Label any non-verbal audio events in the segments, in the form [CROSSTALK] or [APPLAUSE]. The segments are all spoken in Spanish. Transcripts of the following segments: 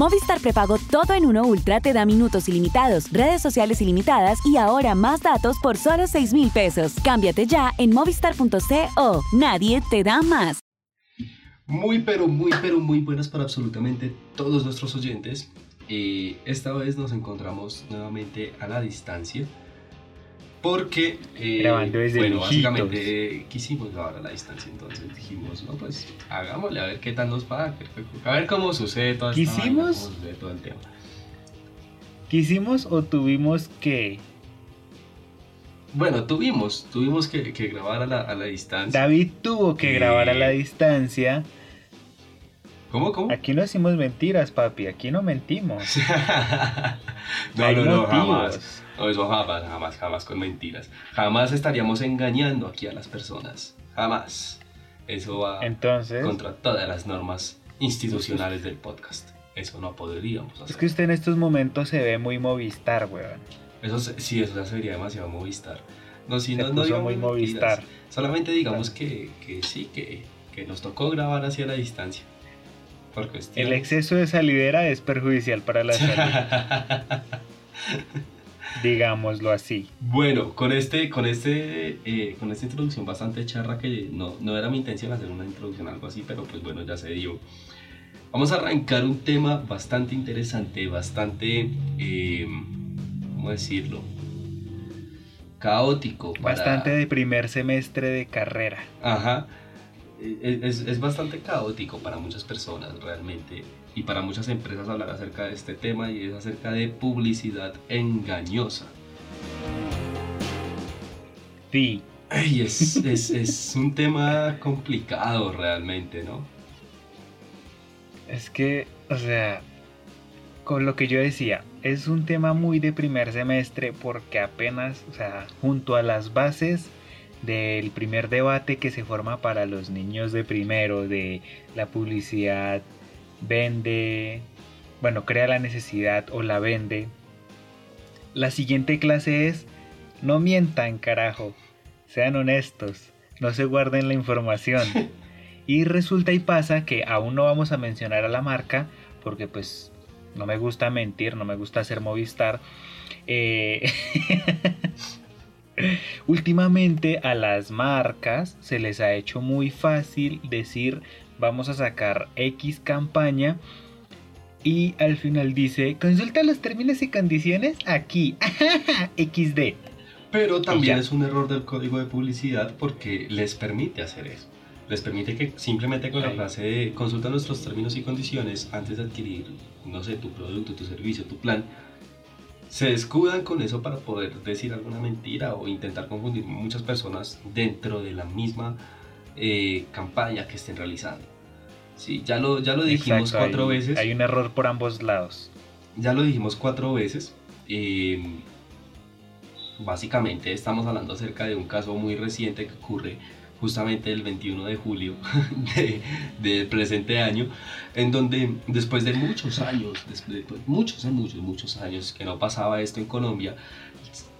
Movistar Prepago Todo en Uno Ultra te da minutos ilimitados, redes sociales ilimitadas y ahora más datos por solo 6 mil pesos. Cámbiate ya en movistar.co. Nadie te da más. Muy, pero muy, pero muy buenas para absolutamente todos nuestros oyentes. Eh, esta vez nos encontramos nuevamente a la distancia porque, eh, desde bueno, básicamente quisimos grabar a la distancia, entonces dijimos, no, pues hagámosle a ver qué tal nos va, a ver cómo sucede todo, ¿Quisimos? todo el tema. ¿Quisimos o tuvimos que? Bueno, tuvimos, tuvimos que, grabar a la, a la, distancia. David tuvo que grabar a la eh, distancia. ¿Cómo, cómo? Aquí no decimos mentiras, papi, aquí no mentimos. [LAUGHS] no, no, no, jamás. No, eso jamás, jamás, jamás con mentiras. Jamás estaríamos engañando aquí a las personas. Jamás. Eso va contra todas las normas institucionales del podcast. Eso no podríamos hacer. Es que usted en estos momentos se ve muy Movistar, weón. Eso sí, eso ya sería demasiado Movistar. No, si no, no muy Movistar. Solamente digamos que, que, sí, que, que nos tocó grabar hacia la distancia. El exceso de salidera es perjudicial para la salud. [LAUGHS] digámoslo así. Bueno, con este, con este, eh, con esta introducción bastante charra que no, no era mi intención hacer una introducción algo así, pero pues bueno, ya se dio. Vamos a arrancar un tema bastante interesante, bastante, eh, ¿cómo decirlo? Caótico. Bastante de primer semestre de carrera. Ajá. Es, es, bastante caótico para muchas personas realmente y para muchas empresas hablar acerca de este tema y es acerca de publicidad engañosa. Sí. es, es, es un tema complicado realmente, ¿no? Es que, o sea, con lo que yo decía, es un tema muy de primer semestre porque apenas, o sea, junto a las bases del primer debate que se forma para los niños de primero, de la publicidad vende, bueno, crea la necesidad o la vende. La siguiente clase es, no mientan carajo, sean honestos, no se guarden la información. [LAUGHS] Y resulta y pasa que aún no vamos a mencionar a la marca, porque pues no me gusta mentir, no me gusta hacer Movistar. Eh, [LAUGHS] últimamente a las marcas se les ha hecho muy fácil decir vamos a sacar X campaña y al final dice, consulta los términos y condiciones aquí, [LAUGHS] XD. Pero también es un error del código de publicidad porque les permite hacer eso. Les permite que simplemente con la frase de consulta nuestros términos y condiciones antes de adquirir, no sé, tu producto, tu servicio, tu plan, se escudan con eso para poder decir alguna mentira o intentar confundir muchas personas dentro de la misma eh, campaña que estén realizando. Sí, ya lo, ya lo dijimos cuatro veces. Hay un error por ambos lados. Ya lo dijimos cuatro veces. Em, básicamente estamos hablando acerca de un caso muy reciente que ocurre justamente el 21 de julio [LAUGHS] del presente año, en donde después de muchos años, después de muchos, muchos, muchos años que no pasaba esto en Colombia,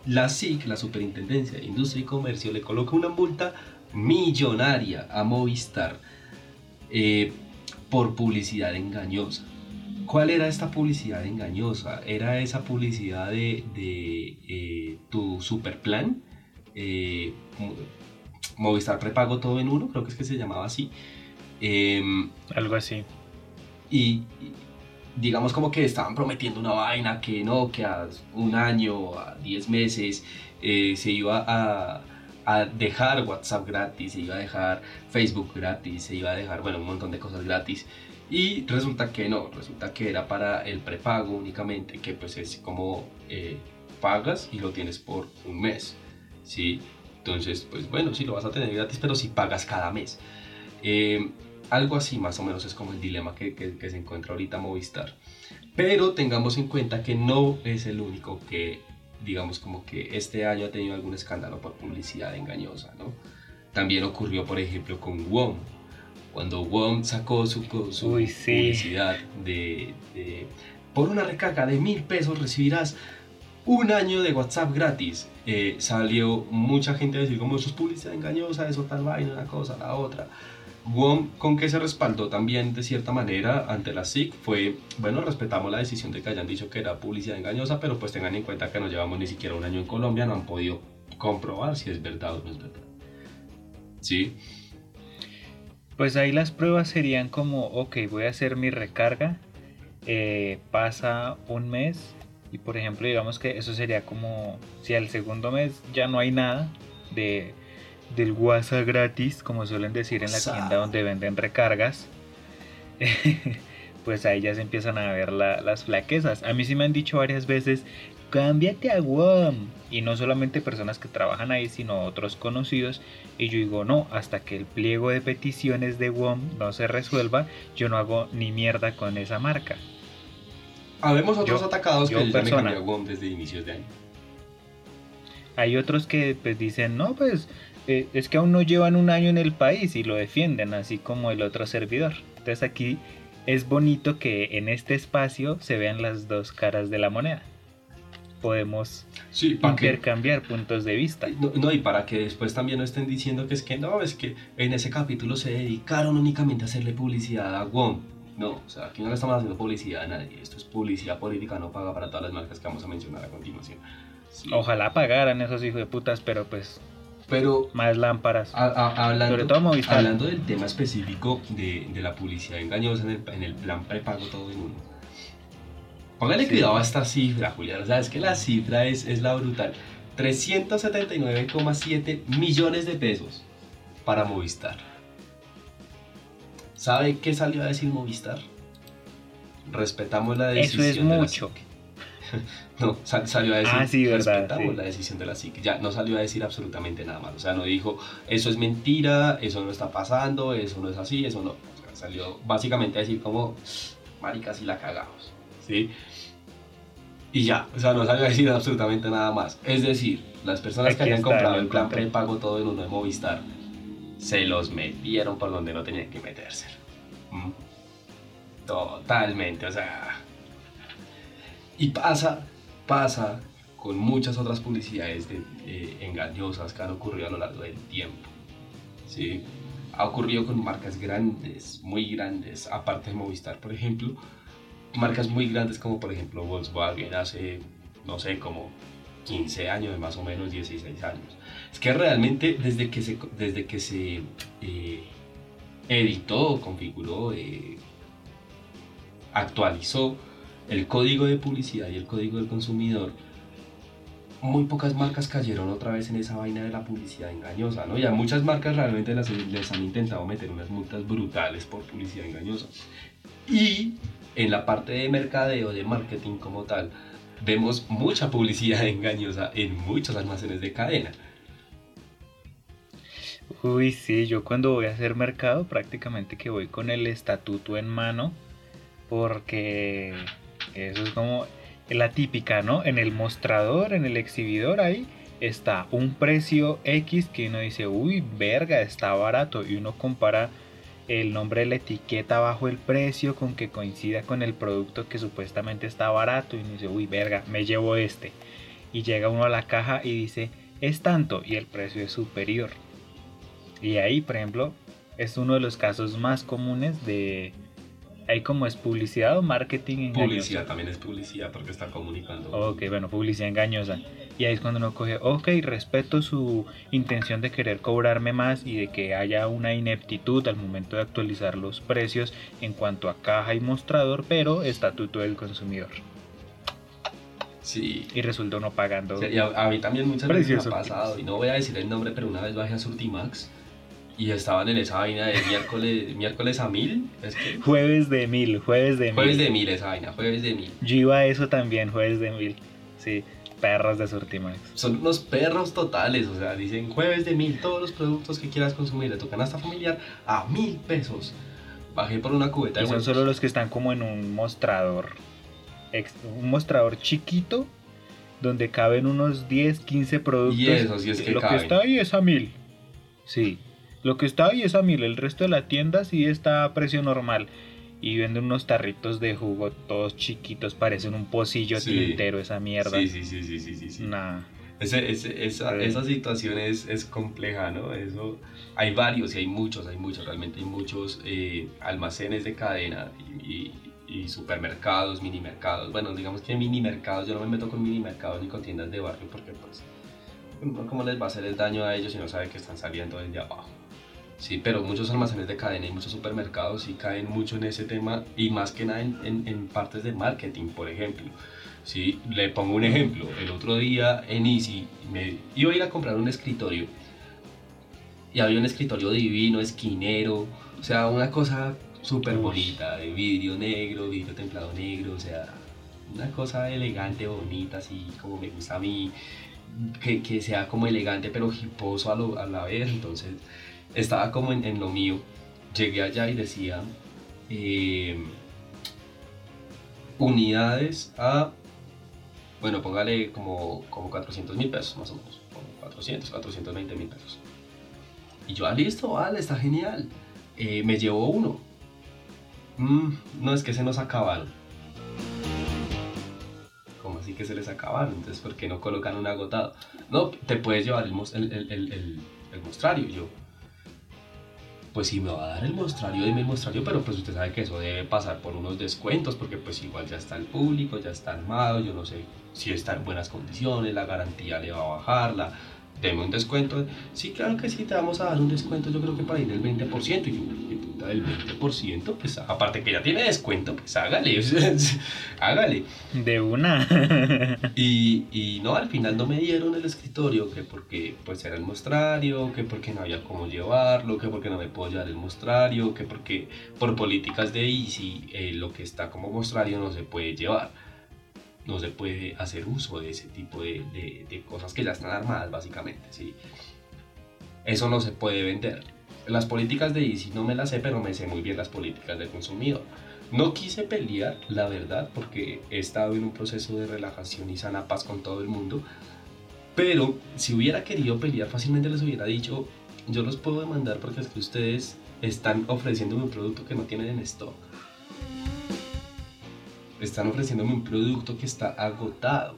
la SIC, la Superintendencia de Industria y Comercio, le coloca una multa millonaria a Movistar eh, por publicidad engañosa. ¿Cuál era esta publicidad engañosa? Era esa publicidad de, eh, tu super plan, eh, Movistar prepago todo en uno, creo que es que se llamaba así. Em, Algo así. Y, digamos como que estaban prometiendo una vaina que no, que a un año, a 10 meses, se iba a, a dejar WhatsApp gratis, se iba a dejar Facebook gratis, se iba a dejar, bueno, un montón de cosas gratis. Y resulta que no, resulta que era para el prepago únicamente, que pues es como eh, pagas y lo tienes por un mes, ¿sí? Entonces, pues bueno, sí lo vas a tener gratis, pero si pagas cada mes. Eh, algo así más o menos es como el dilema que, que, que se encuentra ahorita Movistar. Pero tengamos en cuenta que no es el único que digamos como que este año ha tenido algún escándalo por publicidad engañosa, ¿no? También ocurrió, por ejemplo, con WOM. Cuando WOM sacó su, publicidad de, por una recarga de mil pesos recibirás un año de WhatsApp gratis. Eh, salió mucha gente a decir como eso es publicidad engañosa, eso tal vaina, una cosa, la otra. Con que se respaldó también de cierta manera ante la SIC fue, bueno, respetamos la decisión de que hayan dicho que era publicidad engañosa, pero pues tengan en cuenta que no llevamos ni siquiera un año en Colombia, no han podido comprobar si es verdad o no es verdad. ¿Sí? Pues ahí las pruebas serían como, ok, voy a hacer mi recarga, eh, pasa un mes y por ejemplo digamos que eso sería como si al segundo mes ya no hay nada de del WhatsApp gratis, como suelen decir en la tienda donde venden recargas, [LAUGHS] pues ahí ya se empiezan a ver las flaquezas. A mí sí me han dicho varias veces, cámbiate a WOM. Y no solamente personas que trabajan ahí, sino otros conocidos. Y yo digo, no, hasta que el pliego de peticiones de WOM no se resuelva, yo no hago ni mierda con esa marca. Habemos otros atacados que ya me a WOM desde inicios de año. Hay otros que pues dicen, no, pues eh, es que aún no llevan un año en el país y lo defienden, así como el otro servidor. Entonces aquí es bonito que en este espacio se vean las dos caras de la moneda. Podemos intercambiar puntos de vista. No, y para que después también no estén diciendo que es que no, es que en ese capítulo se dedicaron únicamente a hacerle publicidad a WOM. No, o sea, aquí no le estamos haciendo publicidad a nadie. Esto es publicidad política no paga para todas las marcas que vamos a mencionar a continuación. Ojalá pagaran esos hijos de putas, pero pues pero más lámparas. hablando, Sobre todo Hablando del tema específico de, de la publicidad engañosa en el, en el, plan prepago todo en uno. Póngale cuidado a esta cifra, Julián. O sea, es que la cifra es, es la brutal. 379,7 millones de pesos para Movistar. ¿Sabe qué salió a decir Movistar? Respetamos la decisión. Eso es mucho. [LAUGHS] no, salió a decir, ah, sí, respetamos la decisión de la SIC, ya no salió a decir absolutamente nada más, o sea, no dijo, eso es mentira, eso no está pasando, eso no es así, eso no, salió básicamente a decir como, marica, si la cagamos, ¿sí? Y ya, o sea, no salió a decir absolutamente nada más, es decir, las personas que habían comprado el plan prepago todo en uno de Movistar, se los metieron por donde no tenían que meterse. ¿Mm? Totalmente, o sea, y pasa, pasa con muchas otras publicidades eh, engañosas que han ocurrido a lo largo del tiempo. ¿sí? Ha ocurrido con marcas grandes, muy grandes, aparte de Movistar, por ejemplo. Marcas muy grandes como por ejemplo Volkswagen hace, no sé, como 15 años, más o menos 16 años. Es que realmente desde que se, desde que se eh, editó, configuró, eh, actualizó el código de publicidad y el código del consumidor, muy pocas marcas cayeron otra vez en esa vaina de la publicidad engañosa, ¿no? Y a muchas marcas realmente les han intentado meter unas multas brutales por publicidad engañosa. Y en la parte de mercadeo, de marketing como tal, vemos mucha publicidad [LAUGHS] engañosa en muchos almacenes de cadena. Uy, sí, yo cuando voy a hacer mercado prácticamente que voy con el estatuto en mano porque eso es como la típica, ¿no? En el mostrador, en el exhibidor ahí está un precio X que uno dice, uy, verga, está barato. Y uno compara el nombre de la etiqueta bajo el precio con que coincida con el producto que supuestamente está barato. Y uno dice, uy, verga, me llevo este. Y llega uno a la caja y dice, es tanto y el precio es superior. Y ahí, por ejemplo, es uno de los casos más comunes de hay como es publicidad o marketing engañoso. Publicidad también es publicidad porque está comunicando. Ok, bueno, publicidad engañosa. Y ahí es cuando uno coge, ok, respeto su intención de querer cobrarme más y de que haya una ineptitud al momento de actualizar los precios en cuanto a caja y mostrador, pero estatuto del consumidor. Sí. Y resulta uno pagando. Sí, a, mí también muchas veces me ha pasado, y no voy a decir el nombre, pero una vez bajé a Surtimax y estaban en esa vaina de miércoles, miércoles a mil. Jueves de mil, jueves de mil. Jueves de mil esa vaina, jueves de mil. Yo iba a eso también, jueves de mil. Sí, perros de Surtimax. Son unos perros totales, o sea, dicen jueves de mil, todos los productos que quieras consumir de tu canasta familiar a mil pesos. Bajé por una cubeta y son solo los que están como en un mostrador, un mostrador chiquito donde caben unos 10, 15 productos. Y eso, si es que Lo que está ahí es a mil. Sí, lo que está ahí es a mil, el resto de la tienda sí está a precio normal. Y venden unos tarritos de jugo todos chiquitos, parecen un pocillo entero esa mierda. Sí, sí, sí, sí, sí, sí. Nah. Ese, ese, esa, esa, situación es, es, compleja, ¿no? Eso, hay varios y hay muchos, hay muchos, realmente hay muchos eh, almacenes de cadena y, y, supermercados, mini mercados. Bueno, digamos que mini mercados, yo no me meto con mini mercados ni con tiendas de barrio porque pues, ¿cómo les va a hacer el daño a ellos si no saben que están saliendo desde abajo? Sí, pero muchos almacenes de cadena y muchos supermercados sí caen mucho en ese tema y más que nada en, en, en partes de marketing, por ejemplo. ¿sí? Le pongo un ejemplo. El otro día en Easy me iba a ir a comprar un escritorio y había un escritorio divino, esquinero, o sea, una cosa súper bonita, de vidrio negro, vidrio templado negro, o sea, una cosa elegante, bonita, así como me gusta a mí, que, que sea como elegante pero hiposo a, lo, a la vez, entonces estaba como en, lo mío. Llegué allá y decía eh, unidades a bueno, póngale como, como 400 mil pesos más o menos, como 400, 420 mil pesos. Y yo, ah, listo, vale, está genial. Eh, me llevó uno. Mm, no, es que se nos acabaron. ¿Cómo así que se les acabaron? Entonces, ¿por qué no colocan un agotado? No, te puedes llevar el, el, el, el mostrario. yo, pues si me va a dar el mostrario, dime el mostrario, pero pues usted sabe que eso debe pasar por unos descuentos, porque pues igual ya está el público, ya está armado, yo no sé si está en buenas condiciones, la garantía le va a bajar, la, deme un descuento. Sí, claro que sí, te vamos a dar un descuento, yo creo que para ir del 20%. Y yo, puta, del 20%, pues aparte que ya tiene descuento, pues hágale, [LAUGHS] hágale. De una. y, y, no, al final no me dieron el escritorio, que porque pues era el mostrario, que porque no había cómo llevarlo, que porque no me puedo llevar el mostrario, que porque por políticas de Easy eh, lo que está como mostrario no se puede llevar no se puede hacer uso de ese tipo de, cosas que ya están armadas básicamente. ¿sí? Eso no se puede vender. Las políticas de Easy no me las sé, pero me sé muy bien las políticas del consumidor. No quise pelear, la verdad, porque he estado en un proceso de relajación y sana paz con todo el mundo. Pero si hubiera querido pelear, fácilmente les hubiera dicho, yo los puedo demandar porque es que ustedes están ofreciéndome un producto que no tienen en stock están ofreciéndome un producto que está agotado.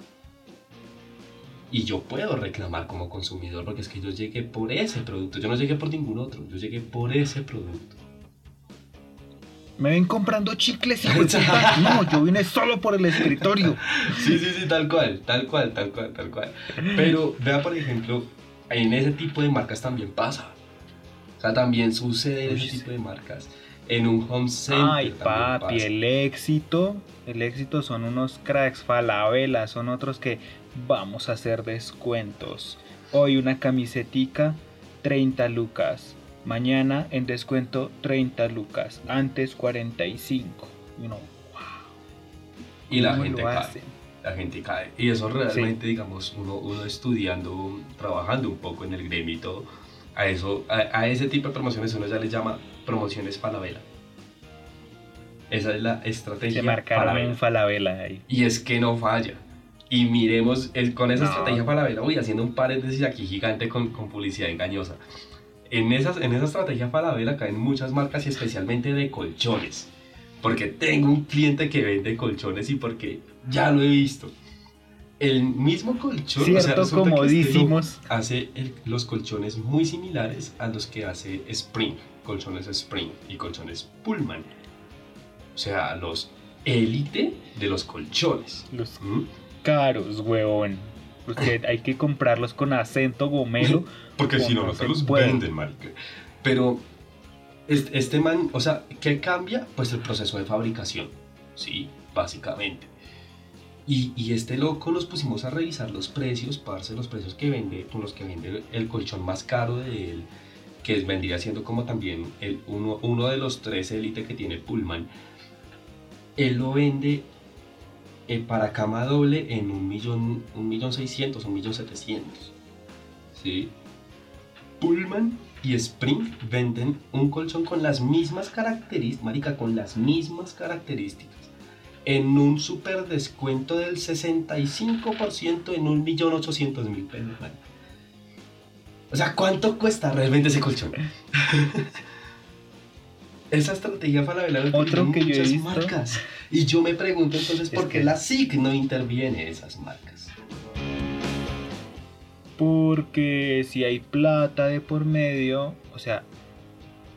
Y yo puedo reclamar como consumidor porque es que yo llegué por ese producto. Yo no llegué por ningún otro, yo llegué por ese producto. Me ven comprando chicles y [LAUGHS] No, yo vine solo por el escritorio. Sí, sí, sí, tal cual, tal cual, tal cual, tal cual. Pero vea, por ejemplo, en ese tipo de marcas también pasa. O sea, también sucede en ese tipo de marcas en un home center. Ay, papi, el éxito, el éxito son unos cracks, Falabella, son otros que vamos a hacer descuentos. Hoy una camisetica, 30 lucas. Mañana en descuento 30 lucas. Antes 45. Y wow. Y la gente cae. La gente cae. Y eso realmente, digamos, uno, uno estudiando, trabajando un poco en el gremio y todo, a, eso, a, ese tipo de promociones uno ya le llama promociones Falabella. Esa es la estrategia. Se marcaron en Falabella ahí. Y es que no falla. Y miremos, el, con esa estrategia Falabella, voy haciendo un paréntesis aquí gigante con, con publicidad engañosa. En, esas, en esa estrategia Falabella caen muchas marcas y especialmente de colchones. Porque tengo un cliente que vende colchones y porque ya lo he visto el mismo colchón, Cierto, o sea, comodísimos. hace los colchones muy similares a los que hace Spring, colchones Spring y colchones Pullman. O sea, los élite de los colchones. Los ¿Mm? caros, huevón. Porque [LAUGHS] hay que comprarlos con acento gomelo. [LAUGHS] Porque si no, no se los venden, marica. Pero este man, o sea, ¿qué cambia? Pues el proceso de fabricación, ¿sí? Básicamente. Y, este loco nos pusimos a revisar los precios, parce, los precios que vende, con los que vende el colchón más caro de él, que vendría siendo como también el, uno, uno de los tres élite que tiene Pullman. Él lo vende eh, para cama doble en un millón, un millón seiscientos, un millón setecientos. ¿Sí? Pullman y Spring venden un colchón con las mismas características, marica, con las mismas características en un super descuento del 65% en 1.800.000 pesos. O sea, ¿cuánto cuesta realmente ese colchón? [LAUGHS] Esa estrategia para la Otro que muchas marcas. Y yo me pregunto entonces por qué la SIC no interviene en esas marcas. Porque si hay plata de por medio, o sea,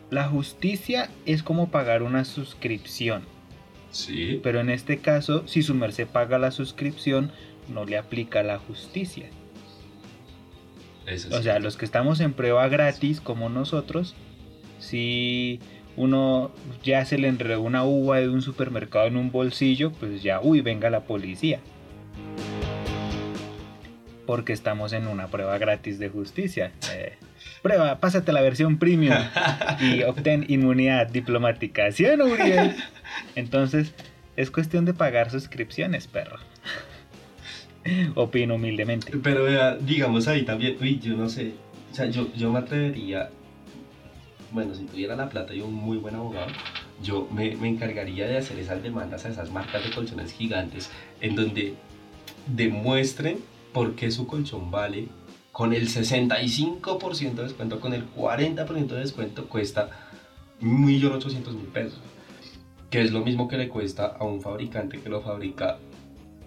la justicia es como pagar una suscripción. Sí. Pero en este caso, si su merced paga la suscripción, no le aplica la justicia. Eso O sí. sea, los que estamos en prueba gratis, como nosotros, si uno ya se le enredó una uva de un supermercado en un bolsillo, pues ya, uy, venga la policía. Porque estamos en una prueba gratis de justicia. Eh, prueba, pásate la versión premium y [LAUGHS] obtén inmunidad diplomática. ¿Sí o no, Uriel? [LAUGHS] Entonces, es cuestión de pagar suscripciones, perro. [LAUGHS] Opino humildemente. Pero vea, digamos ahí también, uy, yo no sé, o sea, yo, yo me atrevería, bueno, si tuviera la plata y un muy buen abogado, yo me, me encargaría de hacer esas demandas a esas marcas de colchones gigantes en donde demuestren por qué su colchón vale con el 65% de descuento, con el 40% de descuento cuesta 1.800.000 pesos, que es lo mismo que le cuesta a un fabricante que lo fabrica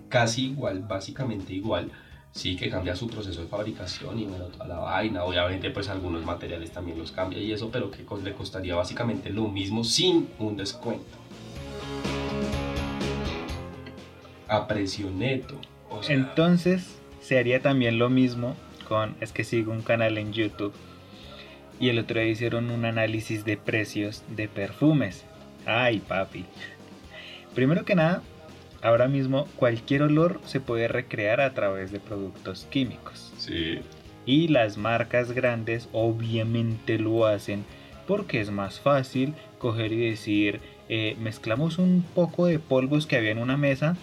casi igual, básicamente igual, sí que cambia su proceso de fabricación y bueno, toda la vaina, obviamente pues algunos materiales también los cambia y eso, pero que le costaría básicamente lo mismo sin un descuento. A precio neto. Entonces se haría también lo mismo con, es que sigo un canal en YouTube y el otro día hicieron un análisis de precios de perfumes. Ay, papi. Primero que nada, ahora mismo cualquier olor se puede recrear a través de productos químicos. sí, Y las marcas grandes obviamente lo hacen porque es más fácil coger y decir, eh, mezclamos un poco de polvos que había en una mesa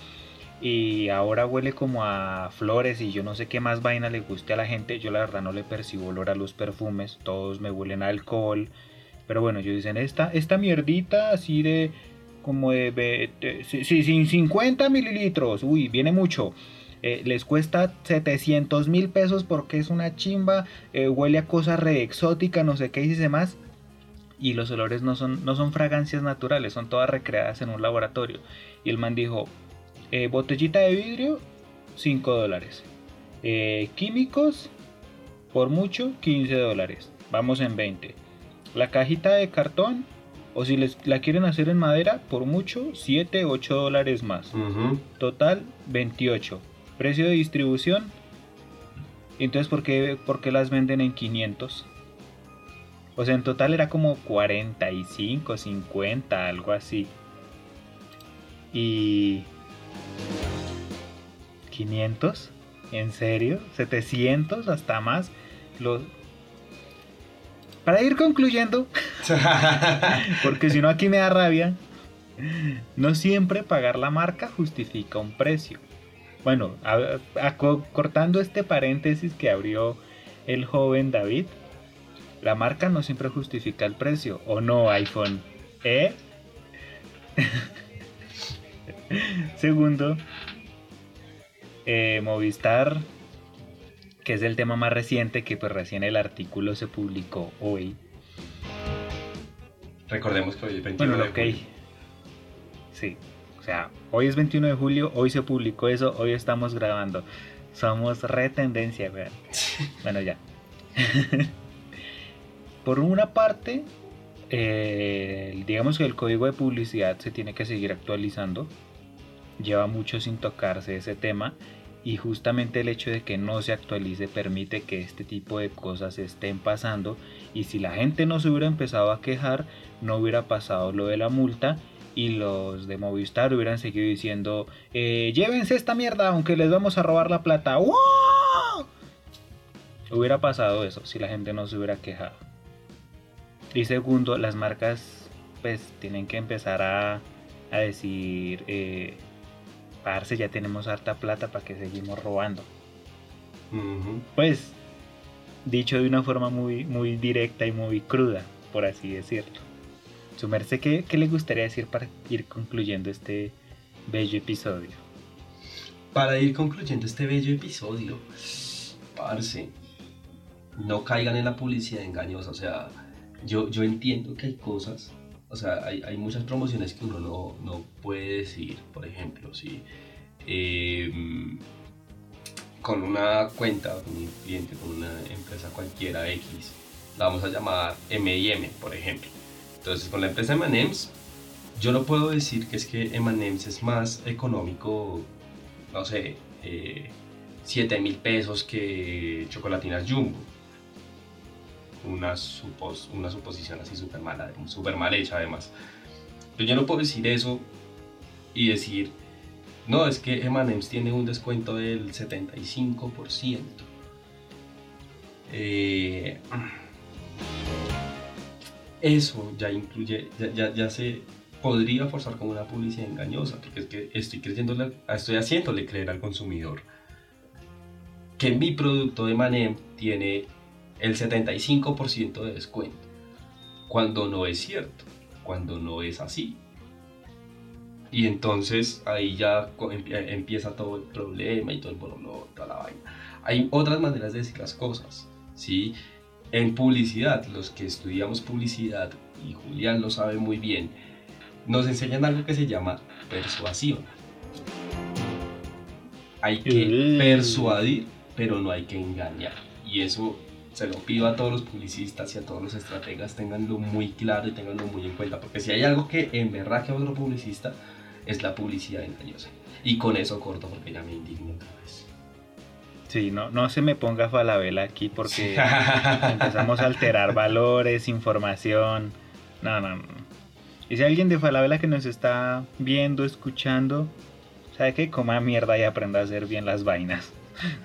y ahora huele como a flores y yo no sé qué más vaina le guste a la gente. Yo la verdad no le percibo olor a los perfumes, todos me huelen a alcohol. Pero bueno, ellos dicen, esta, esta mierdita así de como de, de- de- sí, sí, sí, 50 mililitros, uy, viene mucho. Eh, les cuesta 700 mil pesos porque es una chimba, eh, huele a cosa re exótica, no sé qué y dice más. Y los olores no son, no son fragancias naturales, son todas recreadas en un laboratorio. Y el man dijo, eh, botellita de vidrio, 5 dólares. Químicos, por mucho, 15 dólares. Vamos en 20. La cajita de cartón, o si les, la quieren hacer en madera, por mucho, 7, 8 dólares más. ujú, Total 28. Precio de distribución. Entonces, ¿por qué, por qué las venden en 500? O sea, en total era como 45, 50, algo así. Y... ¿500? ¿En serio? ¿700? Hasta más. Los... Para ir concluyendo, [LAUGHS] porque si no aquí me da rabia. No siempre pagar la marca justifica un precio. Bueno, a- a- co- cortando este paréntesis que abrió el joven David, la marca no siempre justifica el precio. ¿O no, iPhone? ¿Eh? [LAUGHS] Segundo, eh, Movistar, que es el tema más reciente, que pues recién el artículo se publicó hoy. Recordemos que hoy es 21 Bueno, de ok. julio. Sí. O sea, hoy es 21 de julio, hoy se publicó eso, hoy estamos grabando. Somos re tendencia, weón. [LAUGHS] Bueno, ya. Por una parte, eh, digamos que el código de publicidad se tiene que seguir actualizando. Lleva mucho sin tocarse ese tema. Y justamente el hecho de que no se actualice permite que este tipo de cosas estén pasando. Y si la gente no se hubiera empezado a quejar, no hubiera pasado lo de la multa y los de Movistar hubieran seguido diciendo, eh, llévense esta mierda aunque les vamos a robar la plata. ¡Wow! Hubiera pasado eso si la gente no se hubiera quejado. Y segundo, las marcas pues tienen que empezar a, a decir, eh, parce, ya tenemos harta plata para que seguimos robando. Pues, dicho de una forma muy, muy directa y muy cruda, por así decirlo. Su merced, ¿qué, qué le gustaría decir para ir concluyendo este bello episodio? Para ir concluyendo este bello episodio, parce, no caigan en la publicidad engañosa. O sea, yo, yo entiendo que hay cosas, o sea, hay, hay muchas promociones que uno no, no puede decir. Por ejemplo, si eh, con una cuenta, con un cliente, con una empresa cualquiera X, la vamos a llamar M&M, por ejemplo. Entonces, con la empresa M&M's, yo no puedo decir que es que M&M's es más económico, no sé, eh, 7 mil pesos que chocolatinas Jumbo. Una, supos, una suposición así súper mala, súper mal hecha además. Yo no puedo decir eso y decir, no, es que M&M's tiene un descuento del 75%. Eh, eso ya incluye, ya, ya, se podría forzar como una publicidad engañosa, porque es que estoy, creyéndole, estoy haciéndole creer al consumidor que mi producto de Manem tiene el 75% de descuento, cuando no es cierto, cuando no es así. Y entonces ahí ya empieza todo el problema y todo el bololo, toda la vaina. Hay otras maneras de decir las cosas, ¿sí? En publicidad, los que estudiamos publicidad, y Julián lo sabe muy bien, nos enseñan algo que se llama persuasión. Hay que persuadir pero no hay que engañar. Y eso se lo pido a todos los publicistas y a todos los estrategas, tenganlo muy claro y tenganlo muy en cuenta, porque si hay algo que emberraje a otro publicista, es la publicidad engañosa. Y con eso corto porque ya me indigno otra vez. Sí, no, no se me ponga falabella aquí porque [LAUGHS] empezamos a alterar valores, información. No, no, no. Y si alguien de Falabella que nos está viendo, escuchando, sabe que coma mierda y aprenda a hacer bien las vainas.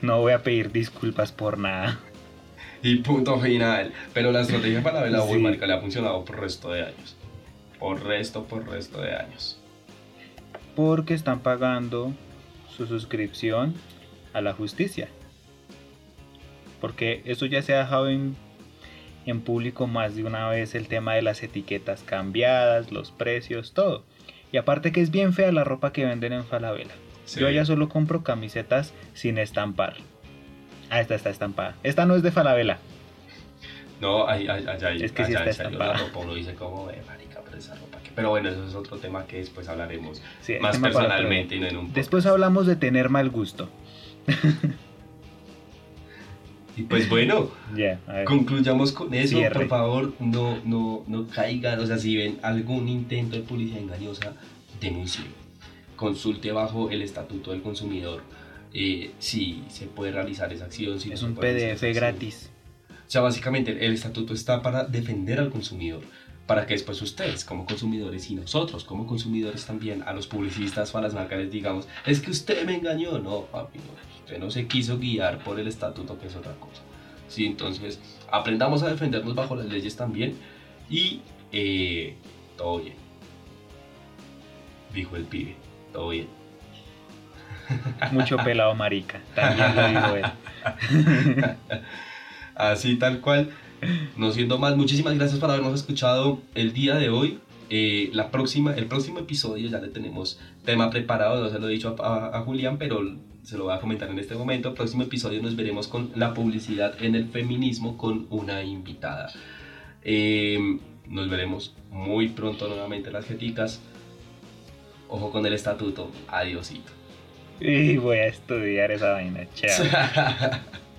No voy a pedir disculpas por nada. [LAUGHS] Y punto final. Pero la estrategia para la sí. marca le ha funcionado por resto de años. Por resto, por resto de años. Porque están pagando su suscripción a la justicia. Porque eso ya se ha dejado en, en público más de una vez el tema de las etiquetas cambiadas, los precios, todo. Y aparte que es bien fea la ropa que venden en Falabella. Yo ya solo compro camisetas sin estampar. Ah, esta está estampada. Esta no es de Falabella. No, allá, allá, es que allá sí está estampada. la ropa, uno dice como, eh, marica, pero esa ropa. Pero bueno, eso es otro tema que después hablaremos más personalmente y no en un Después hablamos de tener mal gusto. [LAUGHS] Y pues bueno, concluyamos con eso. Por favor, no, no, no caigan. O sea, si ven algún intento de publicidad engañosa, denuncien consulte bajo el Estatuto del Consumidor eh, si se puede realizar esa acción. Si es un PDF gratis. O sea, básicamente el estatuto está para defender al consumidor, para que después ustedes como consumidores y nosotros como consumidores también, a los publicistas o a las marcas les digamos, es que usted me engañó, no, papi, usted no se quiso guiar por el estatuto, que es otra cosa. Sí, entonces aprendamos a defendernos bajo las leyes también y eh, todo bien, dijo el pibe todo bien. Mucho pelado marica, también lo dijo él. [LAUGHS] Así tal cual. No siendo más, muchísimas gracias por habernos escuchado el día de hoy. Eh, la próxima, el próximo episodio ya le tenemos tema preparado, no se lo he dicho a, Julián, pero se lo voy a comentar en este momento. Próximo episodio nos veremos con la publicidad en el feminismo con una invitada. Eh, nos veremos muy pronto nuevamente las jeticas. Ojo con el estatuto. Adiósito. Y voy a estudiar esa vaina. Chao. [LAUGHS]